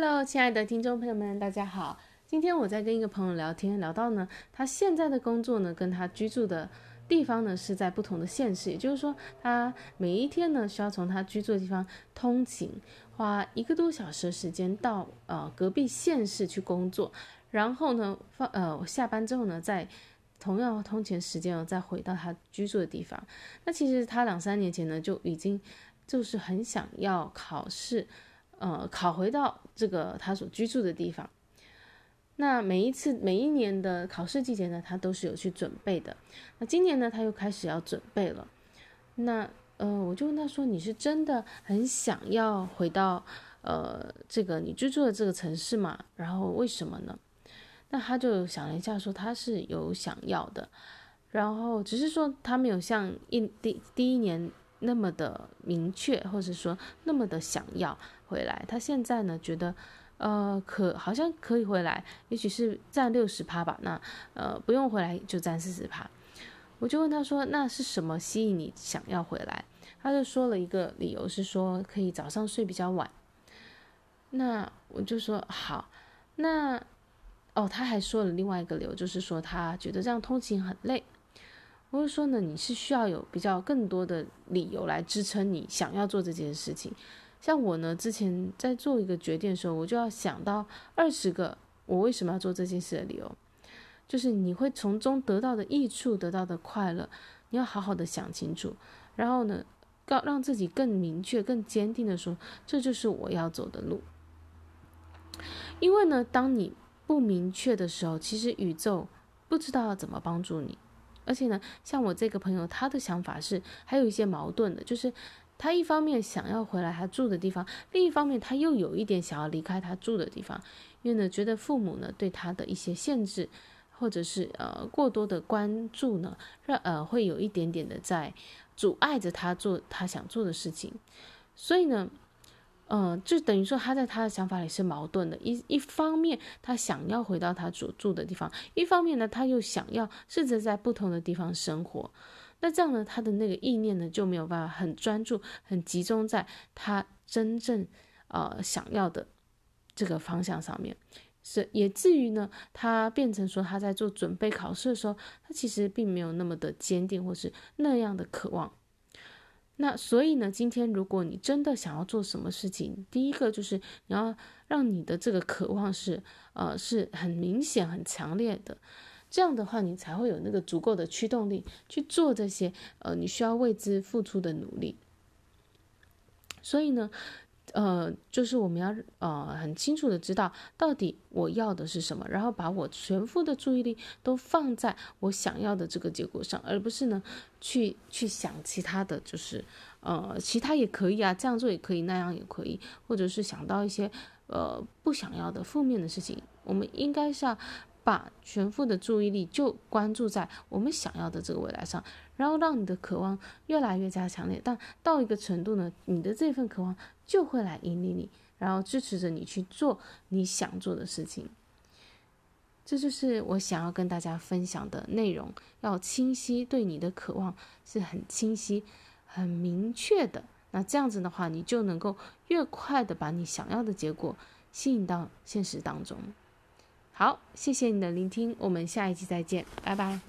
Hello，亲爱的听众朋友们，大家好。今天我在跟一个朋友聊天，聊到呢，他现在的工作呢，跟他居住的地方呢是在不同的县市，也就是说，他每一天呢需要从他居住的地方通勤，花一个多小时的时间到呃隔壁县市去工作，然后呢放呃下班之后呢，再同样通勤时间哦再回到他居住的地方。那其实他两三年前呢就已经就是很想要考试。呃，考回到这个他所居住的地方。那每一次每一年的考试季节呢，他都是有去准备的。那今年呢，他又开始要准备了。那呃，我就问他说：“你是真的很想要回到呃这个你居住的这个城市吗？然后为什么呢？”那他就想了一下，说他是有想要的，然后只是说他没有像一第第一年那么的明确，或者说那么的想要。回来，他现在呢觉得，呃，可好像可以回来，也许是占六十趴吧。那呃不用回来就占四十趴。我就问他说，那是什么吸引你想要回来？他就说了一个理由，是说可以早上睡比较晚。那我就说好，那哦他还说了另外一个理由，就是说他觉得这样通勤很累。我就说呢，你是需要有比较更多的理由来支撑你想要做这件事情。像我呢，之前在做一个决定的时候，我就要想到二十个我为什么要做这件事的理由，就是你会从中得到的益处，得到的快乐，你要好好的想清楚，然后呢，让让自己更明确、更坚定的说，这就是我要走的路。因为呢，当你不明确的时候，其实宇宙不知道要怎么帮助你，而且呢，像我这个朋友，他的想法是还有一些矛盾的，就是。他一方面想要回来他住的地方，另一方面他又有一点想要离开他住的地方，因为呢，觉得父母呢对他的一些限制，或者是呃过多的关注呢，让呃会有一点点的在阻碍着他做他想做的事情，所以呢，嗯，就等于说他在他的想法里是矛盾的，一一方面他想要回到他所住的地方，一方面呢他又想要试着在不同的地方生活。那这样呢，他的那个意念呢就没有办法很专注、很集中在他真正呃想要的这个方向上面，是也至于呢，他变成说他在做准备考试的时候，他其实并没有那么的坚定，或是那样的渴望。那所以呢，今天如果你真的想要做什么事情，第一个就是你要让你的这个渴望是呃是很明显、很强烈的。这样的话，你才会有那个足够的驱动力去做这些呃，你需要为之付出的努力。所以呢，呃，就是我们要呃很清楚的知道到底我要的是什么，然后把我全部的注意力都放在我想要的这个结果上，而不是呢去去想其他的就是呃其他也可以啊，这样做也可以，那样也可以，或者是想到一些呃不想要的负面的事情，我们应该是要。把全副的注意力就关注在我们想要的这个未来上，然后让你的渴望越来越加强烈。但到一个程度呢，你的这份渴望就会来引领你，然后支持着你去做你想做的事情。这就是我想要跟大家分享的内容，要清晰，对你的渴望是很清晰、很明确的。那这样子的话，你就能够越快的把你想要的结果吸引到现实当中。好，谢谢你的聆听，我们下一期再见，拜拜。